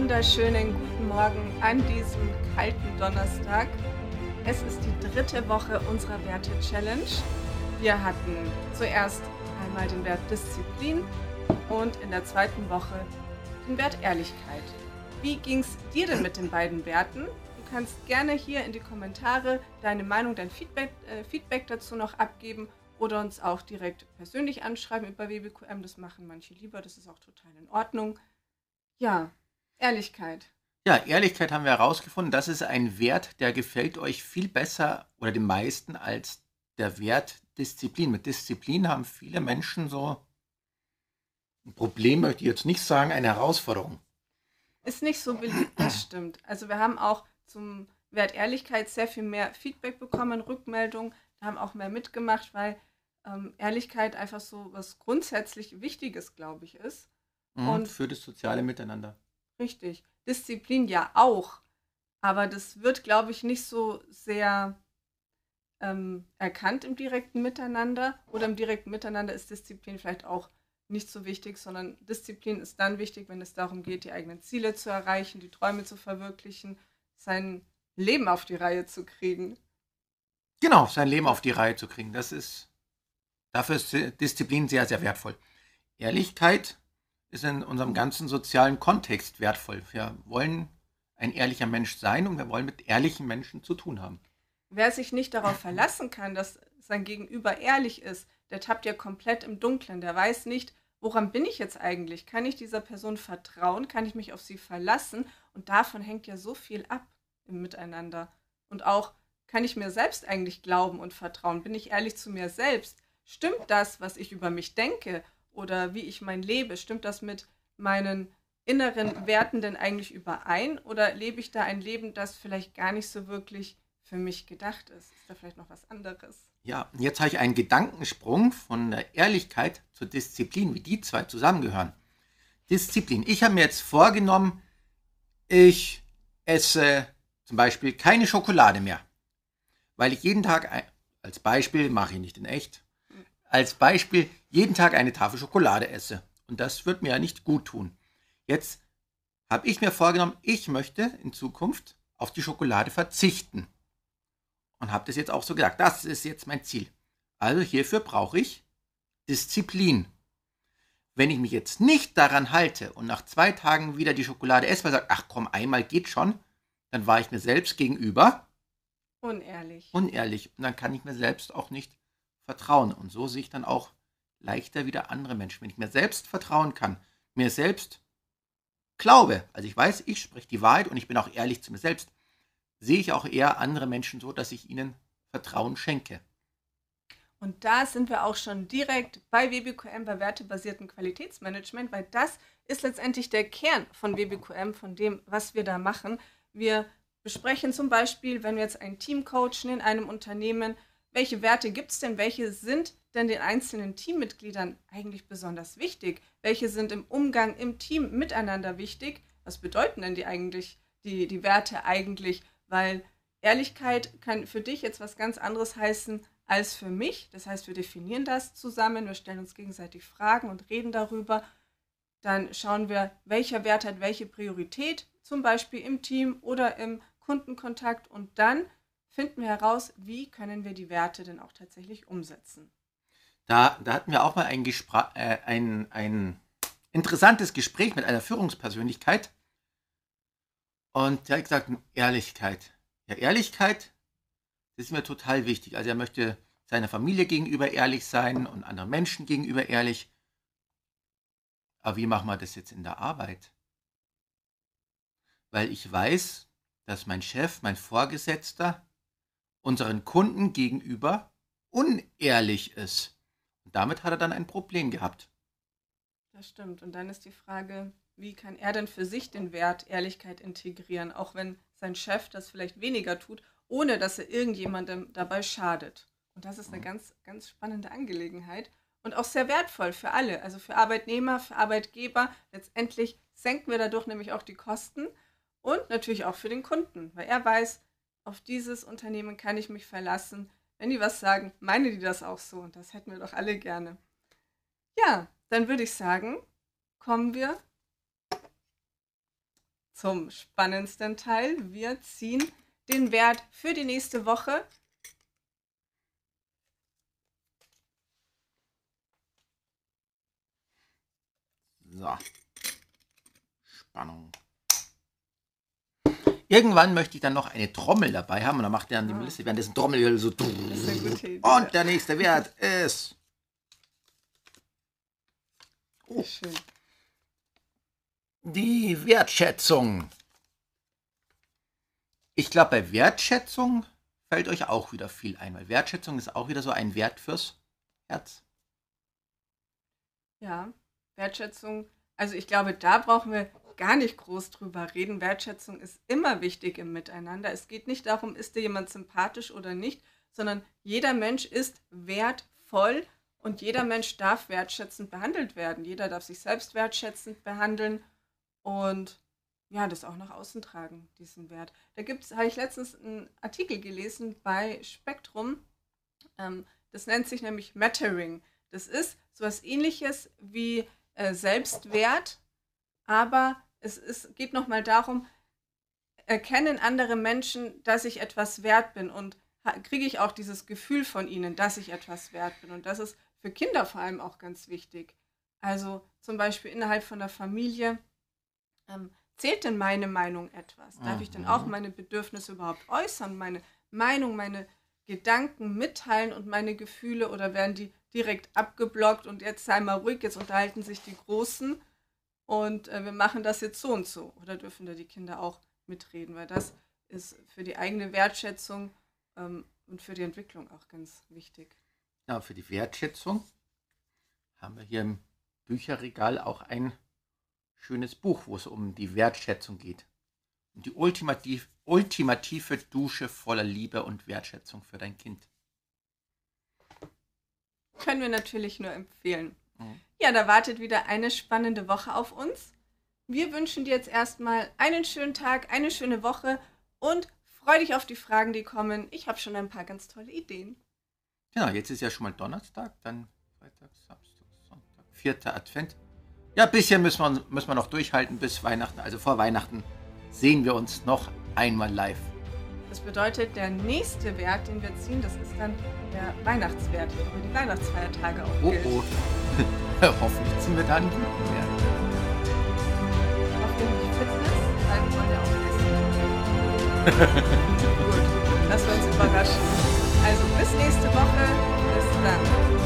wunderschönen guten Morgen an diesem kalten Donnerstag. Es ist die dritte Woche unserer Werte-Challenge. Wir hatten zuerst einmal den Wert Disziplin und in der zweiten Woche den Wert Ehrlichkeit. Wie ging es dir denn mit den beiden Werten? Du kannst gerne hier in die Kommentare deine Meinung, dein Feedback, äh, Feedback dazu noch abgeben oder uns auch direkt persönlich anschreiben über WBQM. Das machen manche lieber, das ist auch total in Ordnung. Ja, Ehrlichkeit. Ja, Ehrlichkeit haben wir herausgefunden, das ist ein Wert, der gefällt euch viel besser oder den meisten als der Wert Disziplin. Mit Disziplin haben viele Menschen so ein Problem, möchte ich jetzt nicht sagen, eine Herausforderung. Ist nicht so beliebt, das stimmt. Also wir haben auch zum Wert Ehrlichkeit sehr viel mehr Feedback bekommen, Rückmeldungen, haben auch mehr mitgemacht, weil ähm, Ehrlichkeit einfach so was grundsätzlich Wichtiges, glaube ich, ist. Mhm, Und für das soziale Miteinander. Richtig. Disziplin ja auch. Aber das wird, glaube ich, nicht so sehr ähm, erkannt im direkten Miteinander. Oder im direkten Miteinander ist Disziplin vielleicht auch nicht so wichtig, sondern Disziplin ist dann wichtig, wenn es darum geht, die eigenen Ziele zu erreichen, die Träume zu verwirklichen, sein Leben auf die Reihe zu kriegen. Genau, sein Leben auf die Reihe zu kriegen. Das ist, dafür ist Disziplin sehr, sehr wertvoll. Ehrlichkeit ist in unserem ganzen sozialen Kontext wertvoll. Wir wollen ein ehrlicher Mensch sein und wir wollen mit ehrlichen Menschen zu tun haben. Wer sich nicht darauf verlassen kann, dass sein Gegenüber ehrlich ist, der tappt ja komplett im Dunkeln. Der weiß nicht, woran bin ich jetzt eigentlich? Kann ich dieser Person vertrauen? Kann ich mich auf sie verlassen? Und davon hängt ja so viel ab im Miteinander. Und auch, kann ich mir selbst eigentlich glauben und vertrauen? Bin ich ehrlich zu mir selbst? Stimmt das, was ich über mich denke? Oder wie ich mein lebe, stimmt das mit meinen inneren Werten denn eigentlich überein oder lebe ich da ein Leben, das vielleicht gar nicht so wirklich für mich gedacht ist? Ist da vielleicht noch was anderes? Ja, jetzt habe ich einen Gedankensprung von der Ehrlichkeit zur Disziplin, wie die zwei zusammengehören. Disziplin. Ich habe mir jetzt vorgenommen, ich esse zum Beispiel keine Schokolade mehr, weil ich jeden Tag, als Beispiel, mache ich nicht in echt, als Beispiel jeden Tag eine Tafel Schokolade esse. Und das wird mir ja nicht gut tun. Jetzt habe ich mir vorgenommen, ich möchte in Zukunft auf die Schokolade verzichten. Und habe das jetzt auch so gesagt. Das ist jetzt mein Ziel. Also hierfür brauche ich Disziplin. Wenn ich mich jetzt nicht daran halte und nach zwei Tagen wieder die Schokolade esse, weil ich sage, ach komm, einmal geht schon, dann war ich mir selbst gegenüber unehrlich. Unehrlich. Und dann kann ich mir selbst auch nicht vertrauen. Und so sehe ich dann auch leichter wieder andere Menschen. Wenn ich mir selbst vertrauen kann, mir selbst glaube, also ich weiß, ich spreche die Wahrheit und ich bin auch ehrlich zu mir selbst, sehe ich auch eher andere Menschen so, dass ich ihnen Vertrauen schenke. Und da sind wir auch schon direkt bei WBQM, bei wertebasierten Qualitätsmanagement, weil das ist letztendlich der Kern von WBQM, von dem, was wir da machen. Wir besprechen zum Beispiel, wenn wir jetzt ein Team coachen in einem Unternehmen, welche Werte gibt es denn? Welche sind denn den einzelnen Teammitgliedern eigentlich besonders wichtig? Welche sind im Umgang im Team miteinander wichtig? Was bedeuten denn die eigentlich, die, die Werte eigentlich? Weil Ehrlichkeit kann für dich jetzt was ganz anderes heißen als für mich. Das heißt, wir definieren das zusammen, wir stellen uns gegenseitig Fragen und reden darüber. Dann schauen wir, welcher Wert hat welche Priorität, zum Beispiel im Team oder im Kundenkontakt. Und dann finden wir heraus, wie können wir die Werte denn auch tatsächlich umsetzen. Da, da hatten wir auch mal ein, äh, ein, ein interessantes Gespräch mit einer Führungspersönlichkeit. Und der hat gesagt, Ehrlichkeit. Ja, Ehrlichkeit, das ist mir total wichtig. Also er möchte seiner Familie gegenüber ehrlich sein und anderen Menschen gegenüber ehrlich. Aber wie machen wir das jetzt in der Arbeit? Weil ich weiß, dass mein Chef, mein Vorgesetzter, unseren Kunden gegenüber unehrlich ist. Und damit hat er dann ein Problem gehabt. Das stimmt. Und dann ist die Frage, wie kann er denn für sich den Wert Ehrlichkeit integrieren, auch wenn sein Chef das vielleicht weniger tut, ohne dass er irgendjemandem dabei schadet. Und das ist eine mhm. ganz, ganz spannende Angelegenheit und auch sehr wertvoll für alle, also für Arbeitnehmer, für Arbeitgeber. Letztendlich senken wir dadurch nämlich auch die Kosten und natürlich auch für den Kunden, weil er weiß, auf dieses Unternehmen kann ich mich verlassen. Wenn die was sagen, meine die das auch so und das hätten wir doch alle gerne. Ja, dann würde ich sagen, kommen wir zum spannendsten Teil. Wir ziehen den Wert für die nächste Woche. So. Spannung. Irgendwann möchte ich dann noch eine Trommel dabei haben und dann macht er an die Ah. Liste währenddessen Trommel so. Und der nächste Wert ist. Oh, Schön. die Wertschätzung. Ich glaube, bei Wertschätzung fällt euch auch wieder viel ein, weil Wertschätzung ist auch wieder so ein Wert fürs Herz. Ja, Wertschätzung. Also ich glaube, da brauchen wir gar nicht groß drüber reden. Wertschätzung ist immer wichtig im Miteinander. Es geht nicht darum, ist dir jemand sympathisch oder nicht, sondern jeder Mensch ist wertvoll und jeder Mensch darf wertschätzend behandelt werden. Jeder darf sich selbst wertschätzend behandeln und ja, das auch nach außen tragen, diesen Wert. Da gibt's, habe ich letztens einen Artikel gelesen bei Spektrum. Ähm, das nennt sich nämlich Mattering. Das ist sowas ähnliches wie äh, Selbstwert, aber es ist, geht nochmal darum, erkennen andere Menschen, dass ich etwas wert bin und kriege ich auch dieses Gefühl von ihnen, dass ich etwas wert bin. Und das ist für Kinder vor allem auch ganz wichtig. Also zum Beispiel innerhalb von der Familie, ähm, zählt denn meine Meinung etwas? Darf ich denn Mhm. auch meine Bedürfnisse überhaupt äußern, meine Meinung, meine Gedanken mitteilen und meine Gefühle oder werden die direkt abgeblockt und jetzt sei mal ruhig, jetzt unterhalten sich die Großen und äh, wir machen das jetzt so und so. Oder dürfen da die Kinder auch mitreden, weil das ist für die eigene Wertschätzung ähm, und für die Entwicklung auch ganz wichtig. Ja, für die Wertschätzung haben wir hier im Bücherregal auch ein schönes Buch, wo es um die Wertschätzung geht. Die ultimativ, ultimative Dusche voller Liebe und Wertschätzung für dein Kind. Können wir natürlich nur empfehlen. Mhm. Ja, da wartet wieder eine spannende Woche auf uns. Wir wünschen dir jetzt erstmal einen schönen Tag, eine schöne Woche und freu dich auf die Fragen, die kommen. Ich habe schon ein paar ganz tolle Ideen. Genau, jetzt ist ja schon mal Donnerstag, dann Freitag, Samstag, Sonntag, vierter Advent. Ja, ein bisschen müssen wir, müssen wir noch durchhalten bis Weihnachten. Also vor Weihnachten sehen wir uns noch einmal live. Das bedeutet, der nächste Wert, den wir ziehen, das ist dann der Weihnachtswert, der über die Weihnachtsfeiertage auch Oh gilt. oh. Hoffentlich ziehen wir da einen guten Wert. Hoffentlich Fitness, weil wir wollen ja auch essen. Gut, wir uns überraschen. Also bis nächste Woche. Bis dann.